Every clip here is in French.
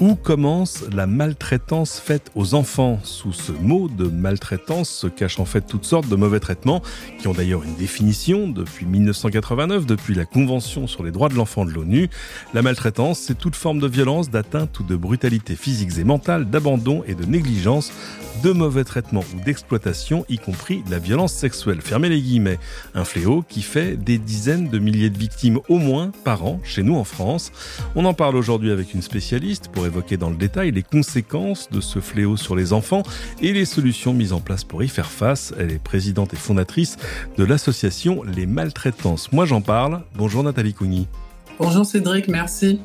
Où commence la maltraitance faite aux enfants Sous ce mot de maltraitance se cachent en fait toutes sortes de mauvais traitements, qui ont d'ailleurs une définition depuis 1989, depuis la Convention sur les droits de l'enfant de l'ONU. La maltraitance, c'est toute forme de violence, d'atteinte ou de brutalité physiques et mentale, d'abandon et de négligence, de mauvais traitements ou d'exploitation, y compris la violence sexuelle. Fermez les guillemets. Un fléau qui fait des dizaines de milliers de victimes au moins par an chez nous en France. On en parle aujourd'hui avec une spécialiste pour évoquer dans le détail les conséquences de ce fléau sur les enfants et les solutions mises en place pour y faire face. Elle est présidente et fondatrice de l'association Les Maltraitances. Moi j'en parle. Bonjour Nathalie Cougny. Bonjour Cédric, merci.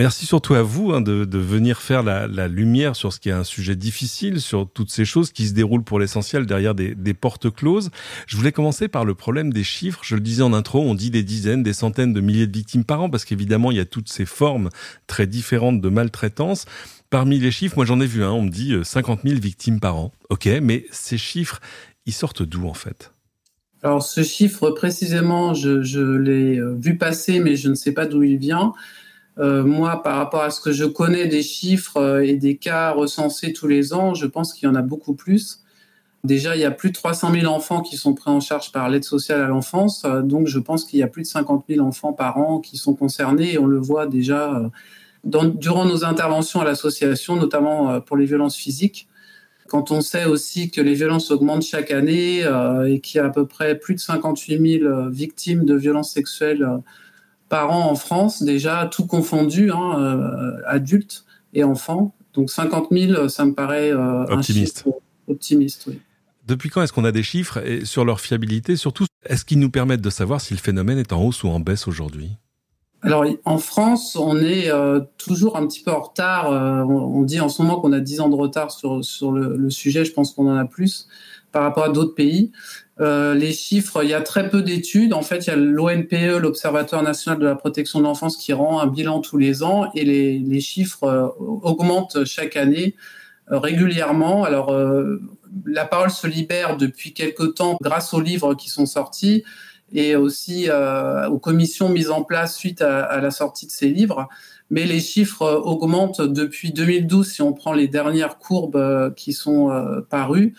Merci surtout à vous hein, de, venir faire la, lumière sur ce qui est un sujet difficile, sur toutes ces choses qui se déroulent pour l'essentiel derrière des, portes closes. Je voulais commencer par le problème des chiffres. Je le disais en intro, on dit des dizaines, des centaines de milliers de victimes par an, parce qu'évidemment, il y a toutes ces formes très différentes de maltraitance. Parmi les chiffres, moi j'en ai vu un, on me dit 50 euh, 000 victimes par an. Ok, mais ces chiffres, ils sortent d'où en fait? Alors ce chiffre précisément, je, l'ai euh, vu passer, mais je ne sais pas d'où il vient. Euh, moi, par rapport à ce que je connais des chiffres euh, et des cas recensés tous les ans, je pense qu'il y en a beaucoup plus. Déjà, il y a plus de 300 000 enfants qui sont pris en charge par l'aide sociale à l'enfance. Euh, donc, je pense qu'il y a plus de 50 000 enfants par an qui sont concernés et on le voit déjà durant nos interventions à l'association, notamment pour les violences physiques. Quand on sait aussi que les violences augmentent chaque année et qu'il y a à peu près plus de 58 000 victimes de violences sexuelles par an en France, déjà tout confondu, hein, euh, adultes et enfants. Donc 50 000, ça me paraît euh, optimiste. optimiste, oui. Depuis quand est-ce qu'on a des chiffres et sur leur fiabilité Surtout, est-ce qu'ils nous permettent de savoir si le phénomène est en hausse ou en baisse aujourd'hui? Alors en France, on est euh, toujours un petit peu en retard. on, dit en ce moment qu'on a 10 ans de retard sur, sur le, le sujet. Je pense qu'on en a plus par rapport à d'autres pays. Euh, les chiffres, il y a très peu d'études. En fait, il y a l'ONPE, l'Observatoire national de la protection de l'enfance, qui rend un bilan tous les ans et les, chiffres euh, augmentent chaque année euh, régulièrement. Alors, la parole se libère depuis quelque temps grâce aux livres qui sont sortis et aussi aux commissions mises en place suite à, à, la sortie de ces livres. Mais les chiffres augmentent depuis 2012 si on prend les dernières courbes qui sont parues.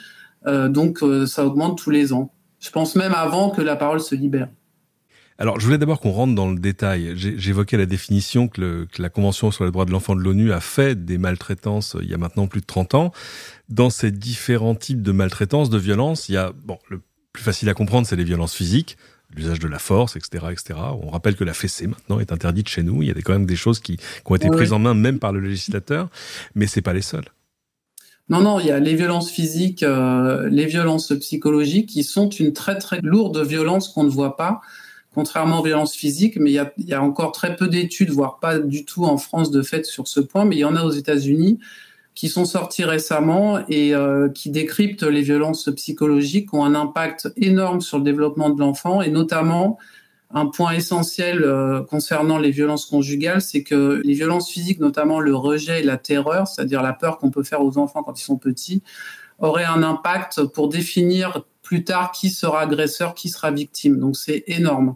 Euh, donc euh, ça augmente tous les ans. Je pense même avant que la parole se libère. Alors, je voulais d'abord qu'on rentre dans le détail. J'évoquais la définition que, la Convention sur les droits de l'enfant de l'ONU a fait des maltraitances euh, il y a maintenant plus de 30 ans. Dans ces différents types de maltraitance, de violence, il y a, bon, le plus facile à comprendre, c'est les violences physiques, l'usage de la force, etc., etc. On rappelle que la fessée maintenant est interdite chez nous. Il y a quand même des choses qui, ont été prises en main même par le législateur, mais c'est pas les seules. Non, non, il y a les violences physiques, euh, les violences psychologiques qui sont une très très lourde violence qu'on ne voit pas, contrairement aux violences physiques. Mais il y a, encore très peu d'études, voire pas du tout en France de fait sur ce point. Mais il y en a aux États-Unis qui sont sortis récemment et euh, qui décryptent les violences psychologiques, qui ont un impact énorme sur le développement de l'enfant et notamment un point essentiel euh, concernant les violences conjugales, c'est que les violences physiques, notamment le rejet et la terreur, c'est-à-dire la peur qu'on peut faire aux enfants quand ils sont petits, auraient un impact pour définir plus tard qui sera agresseur, qui sera victime. Donc c'est énorme.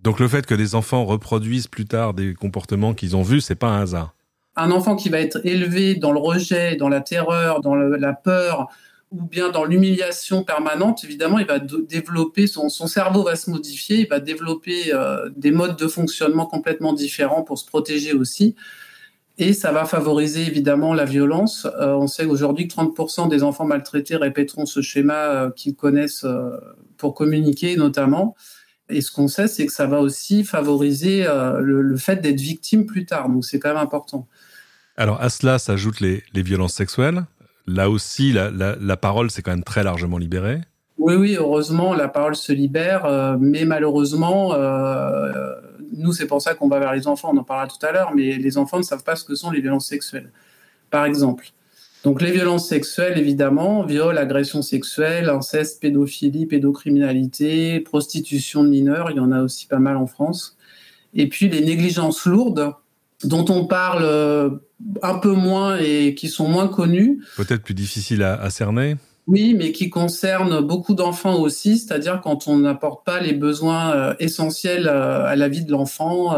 Donc le fait que les enfants reproduisent plus tard des comportements qu'ils ont vus, c'est pas un hasard. Un enfant qui va être élevé dans le rejet, dans la terreur, dans la peur, ou bien dans l'humiliation permanente, évidemment, il va développer, son, cerveau va se modifier, il va développer euh, des modes de fonctionnement complètement différents pour se protéger aussi. Et ça va favoriser évidemment la violence. Euh, on sait aujourd'hui que 30% des enfants maltraités répéteront ce schéma euh, qu'ils connaissent pour communiquer notamment. Et ce qu'on sait, c'est que ça va aussi favoriser le, fait d'être victime plus tard. Donc c'est quand même important. Alors à cela s'ajoutent les, les violences sexuelles là aussi, la, parole s'est quand même très largement libérée. Oui, oui, heureusement, la parole se libère, euh, mais malheureusement, euh, nous, c'est pour ça qu'on va vers les enfants, on en parlera tout à l'heure, mais les enfants ne savent pas ce que sont les violences sexuelles, par exemple. Donc les violences sexuelles, évidemment, viol, agression sexuelle, inceste, pédophilie, pédocriminalité, prostitution de mineurs, il y en a aussi pas mal en France. Et puis les négligences lourdes, dont on parle un peu moins et qui sont moins connus. Peut-être plus difficile à, cerner oui, mais qui concernent beaucoup d'enfants aussi, c'est-à-dire quand on n'apporte pas les besoins essentiels à la vie de l'enfant,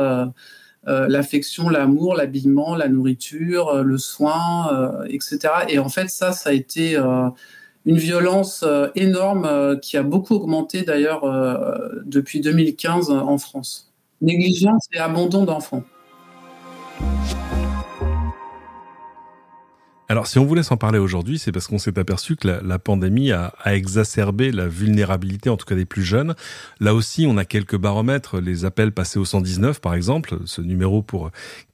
l'affection, l'amour, l'habillement, la nourriture, le soin, etc. Et en fait, ça, ça a été une violence euh, énorme euh, qui a beaucoup augmenté d'ailleurs euh, depuis 2015 en France. Négligence et abandon d'enfants. Bye. Alors, si on vous laisse en parler aujourd'hui, c'est parce qu'on s'est aperçu que la, pandémie a, exacerbé la vulnérabilité, en tout cas des plus jeunes. Là aussi, on a quelques baromètres, les appels passés au 119, par exemple, ce numéro pour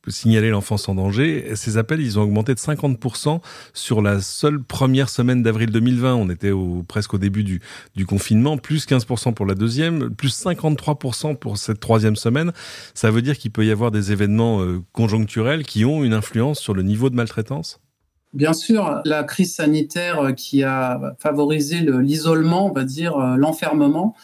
signaler l'enfance en danger. Ces appels, ils ont augmenté de 50% sur la seule première semaine d'avril 2020. On était au, presque au début du, du confinement, plus 15% pour la deuxième, plus 53% pour cette troisième semaine. Ça veut dire qu'il peut y avoir des événements euh, conjoncturels qui ont une influence sur le niveau de maltraitance? Bien sûr, la crise sanitaire qui a favorisé l'isolement, on va dire euh, l'enfermement,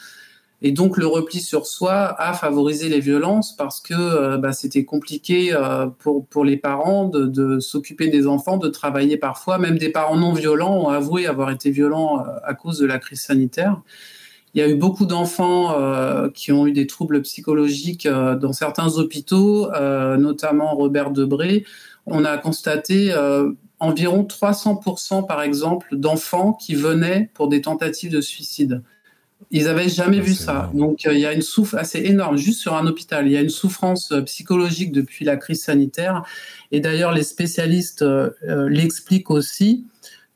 et donc le repli sur soi a favorisé les violences parce que euh, bah, c'était compliqué euh, pour, pour les parents de, s'occuper des enfants, de travailler parfois. Même des parents non violents ont avoué avoir été violents à cause de la crise sanitaire. Il y a eu beaucoup d'enfants qui ont eu des troubles psychologiques dans certains hôpitaux, notamment Robert Debré. On a constaté environ 300% par exemple d'enfants qui venaient pour des tentatives de suicide. Ils n'avaient jamais vu ça. Donc euh, il y a une souffrance assez énorme juste sur un hôpital. Il y a une souffrance euh, psychologique depuis la crise sanitaire. Et d'ailleurs, les spécialistes euh, l'expliquent aussi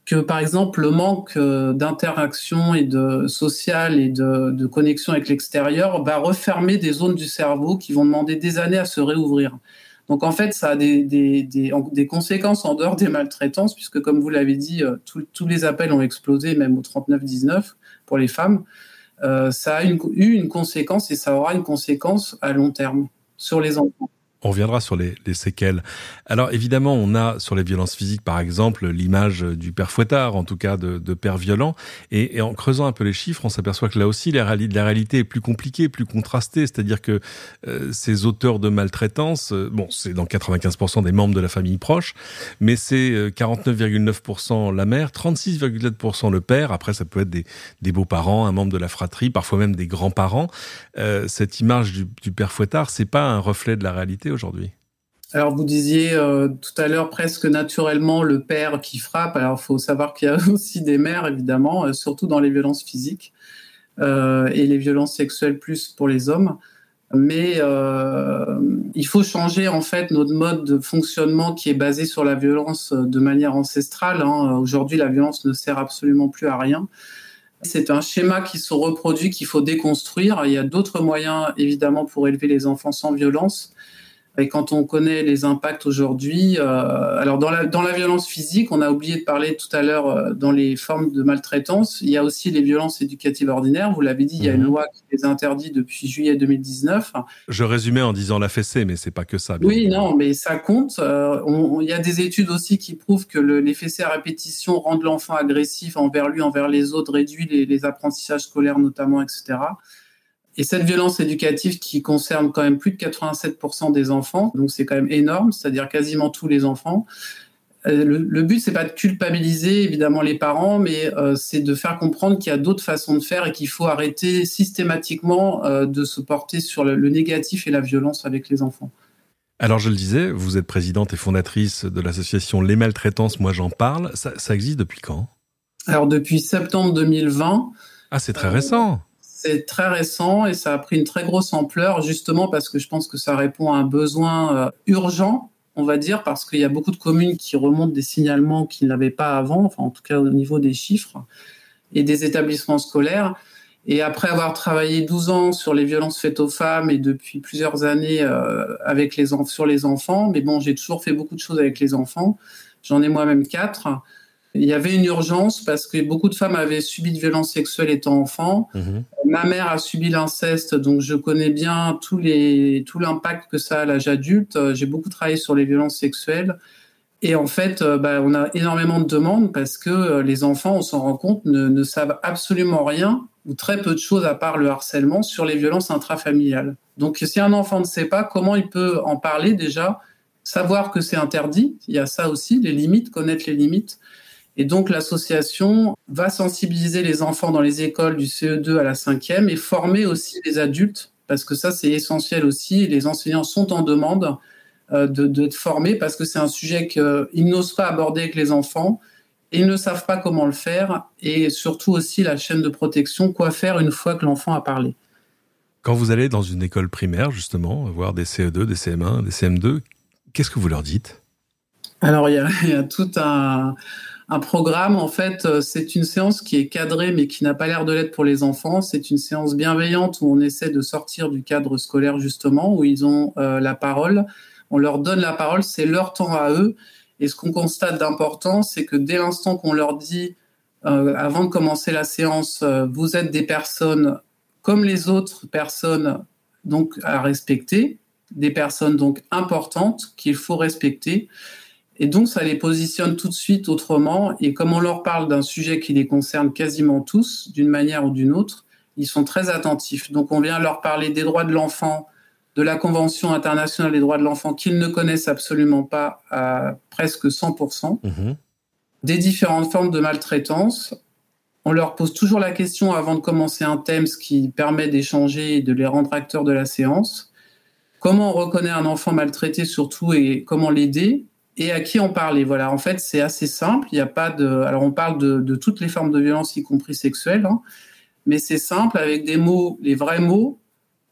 que par exemple le manque d'interaction et de sociale et de, de connexion avec l'extérieur va refermer des zones du cerveau qui vont demander des années à se réouvrir. Donc en fait, ça a des, conséquences en dehors des maltraitances, puisque comme vous l'avez dit, euh, tous les appels ont explosé, même au 39-19 pour les femmes. Euh, ça a eu une conséquence et ça aura une conséquence à long terme sur les enfants. On reviendra sur les, les, séquelles. Alors évidemment, on a sur les violences physiques, par exemple, l'image du père fouettard, en tout cas de, père violent. Et, en creusant un peu les chiffres, on s'aperçoit que là aussi, la, réalité est plus compliquée, plus contrastée. C'est-à-dire que euh, ces auteurs de maltraitance, euh, bon, c'est dans 95% des membres de la famille proche, mais c'est 49,9% euh, la mère, 36,7% le père. Après, ça peut être des, des beaux-parents, un membre de la fratrie, parfois même des grands-parents. cette image du, du père fouettard, c'est pas un reflet de la réalité aujourd'hui alors vous disiez euh, tout à l'heure presque naturellement le père qui frappe. Alors il faut savoir qu'il y a aussi des mères évidemment, euh, surtout dans les violences physiques euh, et les violences sexuelles plus pour les hommes. Mais il faut changer en fait notre mode de fonctionnement qui est basé sur la violence de manière ancestrale. Hein. Aujourd'hui la violence ne sert absolument plus à rien. C'est un schéma qui se reproduit qu'il faut déconstruire. Il y a d'autres moyens évidemment pour élever les enfants sans violence. Et quand on connaît les impacts aujourd'hui, euh, alors dans la, dans la violence physique, on a oublié de parler tout à l'heure euh, dans les formes de maltraitance, il y a aussi les violences éducatives ordinaires. Vous l'avez dit, il y a une mhm. loi qui les interdit depuis juillet 2019. Je résumais en disant la fessée, mais c'est pas que ça. Oui, non, mais ça compte. Euh, il y a des études aussi qui prouvent que le, les fessées à répétition rendent l'enfant agressif envers lui, envers les autres, réduit les, les apprentissages scolaires notamment, etc. Et cette violence éducative qui concerne quand même plus de 87% des enfants, donc c'est quand même énorme, c'est-à-dire quasiment tous les enfants. Euh, le, le but, c'est pas de culpabiliser évidemment les parents, mais euh, c'est de faire comprendre qu'il y a d'autres façons de faire et qu'il faut arrêter systématiquement euh, de se porter sur le, négatif et la violence avec les enfants. Alors je le disais, vous êtes présidente et fondatrice de l'association Les Maltraitances, moi j'en parle. Ça, ça existe depuis quand? Alors depuis septembre 2020. Ah, c'est très récent. C'est très récent et ça a pris une très grosse ampleur justement parce que je pense que ça répond à un besoin euh, urgent, on va dire, parce qu'il y a beaucoup de communes qui remontent des signalements qu'ils n'avaient pas avant, enfin en tout cas au niveau des chiffres et des établissements scolaires. Et après avoir travaillé 12 ans sur les violences faites aux femmes et depuis plusieurs années euh, avec les sur les enfants, mais bon, j'ai toujours fait beaucoup de choses avec les enfants. J'en ai moi-même quatre. Il y avait une urgence parce que beaucoup de femmes avaient subi de violences sexuelles étant enfants. Mhm. Ma mère a subi l'inceste, donc je connais bien tous les, tout l'impact que ça a à l'âge adulte. J'ai beaucoup travaillé sur les violences sexuelles. Et en fait, euh, bah, on a énormément de demandes parce que euh, les enfants, on s'en rend compte, ne, ne, savent absolument rien ou très peu de choses à part le harcèlement sur les violences intrafamiliales. Donc si un enfant ne sait pas comment il peut en parler déjà, savoir que c'est interdit, il y a ça aussi, les limites, connaître les limites. Et donc l'association va sensibiliser les enfants dans les écoles du CE2 à la 5e et former aussi les adultes, parce que ça c'est essentiel aussi, les enseignants sont en demande euh, d'être formés parce que c'est un sujet qu'ils n'osent pas aborder avec les enfants, ils ne savent pas comment le faire, et surtout aussi la chaîne de protection, quoi faire une fois que l'enfant a parlé. Quand vous allez dans une école primaire, justement, voir des CE2, des CM1, des CM2, qu'est-ce que vous leur dites? Alors, il y, a, tout un, programme. En fait, euh, c'est une séance qui est cadrée, mais qui n'a pas l'air de l'être pour les enfants. C'est une séance bienveillante où on essaie de sortir du cadre scolaire, justement, où ils ont euh, la parole. On leur donne la parole, c'est leur temps à eux. Et ce qu'on constate d'important, c'est que dès l'instant qu'on leur dit, euh, avant de commencer la séance, vous êtes des personnes comme les autres personnes donc à respecter, des personnes donc importantes qu'il faut respecter. Et donc, ça les positionne tout de suite autrement. Et comme on leur parle d'un sujet qui les concerne quasiment tous, d'une manière ou d'une autre, ils sont très attentifs. Donc, on vient leur parler des droits de l'enfant, de la Convention internationale des droits de l'enfant qu'ils ne connaissent absolument pas à presque 100%, mmh des différentes formes de maltraitance, on leur pose toujours la question avant de commencer un thème, ce qui permet d'échanger et de les rendre acteurs de la séance. Comment on reconnaît un enfant maltraité surtout et comment l'aider? Et à qui en parler. Voilà, en fait, c'est assez simple. Il n'y a pas de. Alors, on parle de, toutes les formes de violence, y compris sexuelles, hein. mais c'est simple avec des mots, les vrais mots,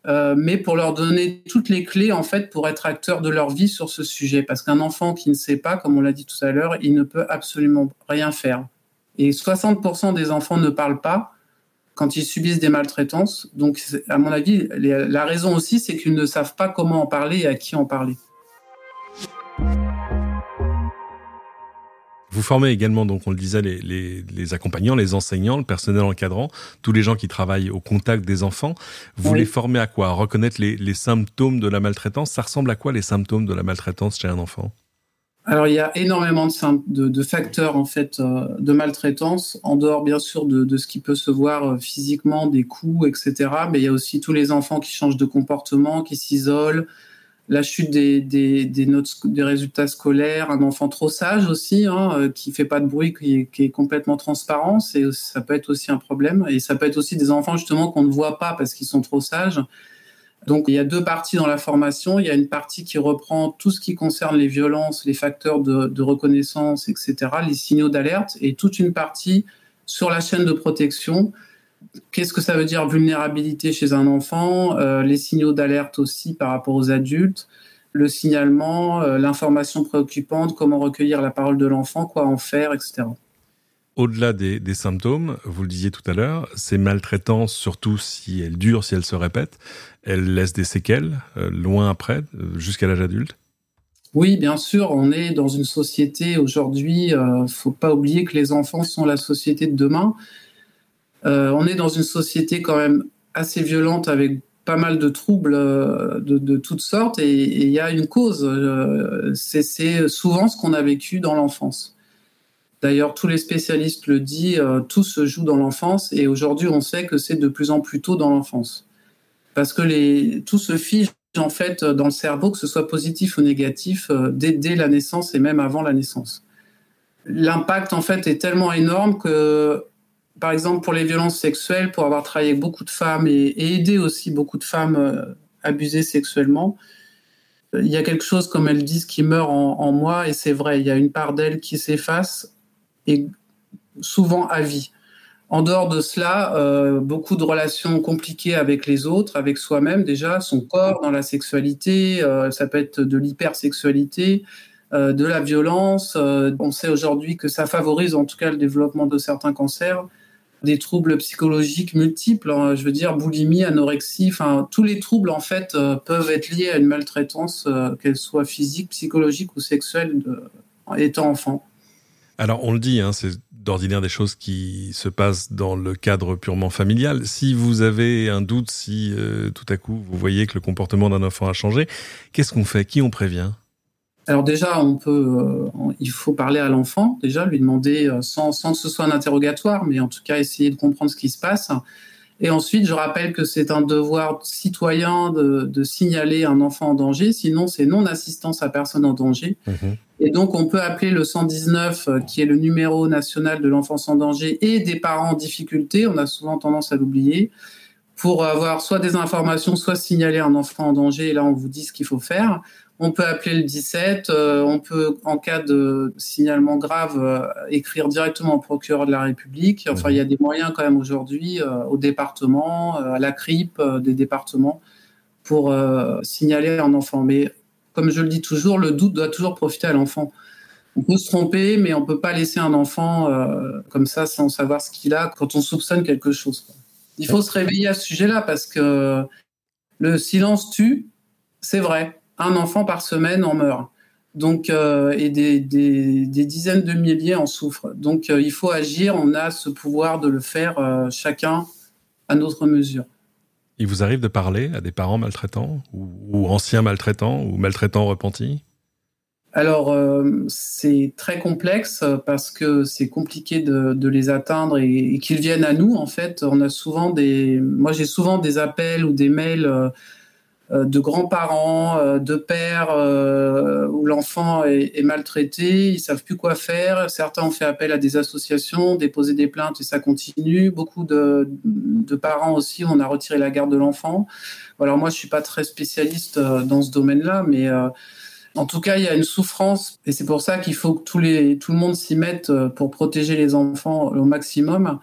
euh, mais pour leur donner toutes les clés en fait pour être acteurs de leur vie sur ce sujet. Parce qu'un enfant qui ne sait pas, comme on l'a dit tout à l'heure, il ne peut absolument rien faire. Et 60% des enfants ne parlent pas quand ils subissent des maltraitances. Donc, à mon avis, la raison aussi, c'est qu'ils ne savent pas comment en parler et à qui en parler. Vous formez également, donc on le disait, les, accompagnants, les enseignants, le personnel encadrant, tous les gens qui travaillent au contact des enfants. Vous les formez à quoi? À reconnaître les symptômes de la maltraitance? Ça ressemble à quoi les symptômes de la maltraitance chez un enfant? Alors il y a énormément de, facteurs en fait euh, de maltraitance, en dehors bien sûr de, ce qui peut se voir euh, physiquement, des coups, etc. Mais il y a aussi tous les enfants qui changent de comportement, qui s'isolent, la chute des, notes, des résultats scolaires, un enfant trop sage aussi, hein, euh, qui fait pas de bruit, qui est, complètement transparent, ça peut être aussi un problème. Et ça peut être aussi des enfants justement qu'on ne voit pas parce qu'ils sont trop sages. Donc il y a deux parties dans la formation. Il y a une partie qui reprend tout ce qui concerne les violences, les facteurs de, reconnaissance, etc., les signaux d'alerte, et toute une partie sur la chaîne de protection. Qu'est-ce que ça veut dire vulnérabilité chez un enfant, euh, les signaux d'alerte aussi par rapport aux adultes, le signalement, euh, l'information préoccupante, comment recueillir la parole de l'enfant, quoi en faire, etc au-delà des, symptômes, vous le disiez tout à l'heure, ces maltraitances, surtout si elles durent, si elles se répètent, elles laissent des séquelles euh, loin après, jusqu'à l'âge adulte? Oui, bien sûr, on est dans une société aujourd'hui, il euh, ne faut pas oublier que les enfants sont la société de demain. On est dans une société quand même assez violente avec pas mal de troubles de, toutes sortes et il y a une cause. c'est souvent ce qu'on a vécu dans l'enfance. D'ailleurs, tous les spécialistes le disent, euh, tout se joue dans l'enfance et aujourd'hui, on sait que c'est de plus en plus tôt dans l'enfance. Parce que tout se fige en fait dans le cerveau, que ce soit positif ou négatif, euh, dès, la naissance et même avant la naissance. L'impact en fait est tellement énorme que, par exemple, pour les violences sexuelles, pour avoir travaillé avec beaucoup de femmes et, aidé aussi beaucoup de femmes euh, abusées sexuellement, il y a quelque chose, comme elles disent, qui meurt en, moi, et c'est vrai, il y a une part d'elles qui s'efface, et souvent à vie. En dehors de cela, euh, beaucoup de relations compliquées avec les autres, avec soi-même déjà, son corps, dans la sexualité, euh, ça peut être de l'hypersexualité, euh, de la violence. on sait aujourd'hui que ça favorise en tout cas le développement de certains cancers, des troubles psychologiques multiples, hein, je veux dire boulimie, anorexie, enfin tous les troubles en fait peuvent être liés à une maltraitance, qu'elle soit physique, psychologique ou sexuelle, étant enfant. Alors on le dit, hein, c'est d'ordinaire des choses qui se passent dans le cadre purement familial. Si vous avez un doute, si euh, tout à coup vous voyez que le comportement d'un enfant a changé, qu'est-ce qu'on fait? Qui on prévient? Alors déjà, on peut, euh, il faut parler à l'enfant, déjà lui demander, euh, sans, sans, que ce soit un interrogatoire, mais en tout cas essayer de comprendre ce qui se passe. Et ensuite, je rappelle que c'est un devoir citoyen de, signaler un enfant en danger, sinon c'est non-assistance à personne en danger. Mhm. Et donc, on peut appeler le 119, euh, qui est le numéro national de l'enfance en danger et des parents en difficulté, on a souvent tendance à l'oublier, pour avoir soit des informations, soit signaler un enfant en danger, et là on vous dit ce qu'il faut faire. On peut appeler le 17, euh, on peut, en cas de signalement grave, euh, écrire directement au procureur de la République. Enfin, il y a des moyens quand même aujourd'hui euh, au département, à la CRIP des départements, pour signaler un enfant. Mais comme je le dis toujours, le doute doit toujours profiter à l'enfant. On peut se tromper, mais on peut pas laisser un enfant comme ça sans savoir ce qu'il a quand on soupçonne quelque chose. Il faut se réveiller à ce sujet-là parce que le silence tue, c'est vrai un enfant par semaine en meurt. Donc, euh, et des, dizaines de milliers en souffrent. Donc, euh, il faut agir. On a ce pouvoir de le faire euh, chacun à notre mesure. Il vous arrive de parler à des parents maltraitants ou, anciens maltraitants ou maltraitants repentis? Alors, c'est très complexe parce que c'est compliqué de, les atteindre et, et qu'ils viennent à nous. En fait, on a souvent des, moi j'ai souvent des appels ou des mails de grands-parents, euh, de pères euh, où l'enfant est, maltraité, ils savent plus quoi faire. Certains ont fait appel à des associations, déposé des plaintes et ça continue. Beaucoup de, parents aussi, on a retiré la garde de l'enfant. Alors moi, je suis pas très spécialiste dans ce domaine-là, mais en tout cas, il y a une souffrance et c'est pour ça qu'il faut que tout le monde s'y mette pour protéger les enfants au maximum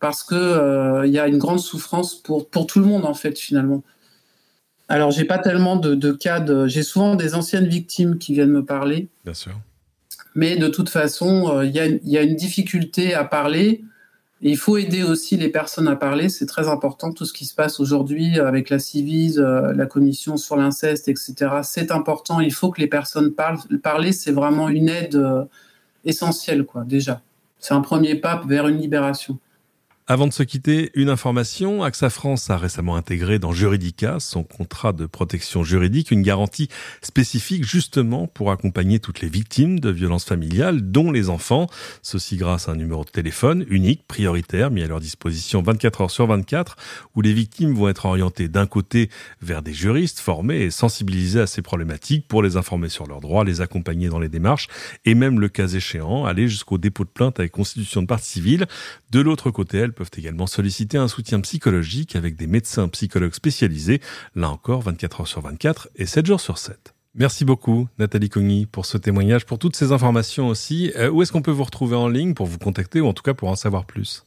parce que il y a une grande souffrance pour tout le monde en fait finalement. Alors, j'ai pas tellement de, cas de. J'ai souvent des anciennes victimes qui viennent me parler. Bien sûr. Mais de toute façon, euh, il y, a une difficulté à parler. Et il faut aider aussi les personnes à parler. C'est très important. Tout ce qui se passe aujourd'hui avec la Civise, euh, la commission sur l'inceste, etc. C'est important. Il faut que les personnes parlent. Parler, c'est vraiment une aide euh, essentielle, quoi, déjà. C'est un premier pas vers une libération. Avant de se quitter, une information. AXA France a récemment intégré dans Juridica, son contrat de protection juridique, une garantie spécifique justement pour accompagner toutes les victimes de violences familiales, dont les enfants. Ceci grâce à un numéro de téléphone unique, prioritaire, mis à leur disposition 24 heures sur 24, où les victimes vont être orientées d'un côté vers des juristes formés et sensibilisés à ces problématiques pour les informer sur leurs droits, les accompagner dans les démarches et même le cas échéant, aller jusqu'au dépôt de plainte avec constitution de partie civile. De l'autre côté, elles peuvent également solliciter un soutien psychologique avec des médecins psychologues spécialisés, là encore 24 heures sur 24 et 7 jours sur 7. Merci beaucoup Nathalie Cogny pour ce témoignage, pour toutes ces informations aussi. Euh, où est-ce qu'on peut vous retrouver en ligne pour vous contacter ou en tout cas pour en savoir plus?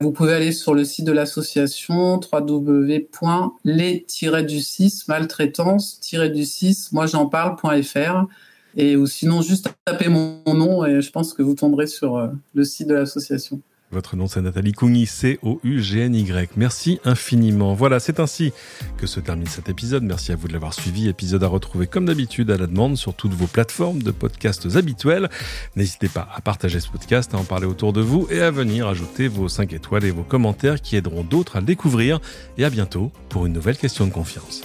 Vous pouvez aller sur le site de l'association www.les-du6 maltraitance-du6 moi j'en parle.fr et ou sinon juste taper mon nom et je pense que vous tomberez sur euh, le site de l'association. Votre nom, c'est Nathalie Cougny, C-O-U-G-N-Y. Merci infiniment. Voilà, c'est ainsi que se termine cet épisode. Merci à vous de l'avoir suivi. Épisode à retrouver comme d'habitude à la demande sur toutes vos plateformes de podcasts habituels. N'hésitez pas à partager ce podcast, à en parler autour de vous et à venir ajouter vos 5 étoiles et vos commentaires qui aideront d'autres à le découvrir. Et à bientôt pour une nouvelle question de confiance.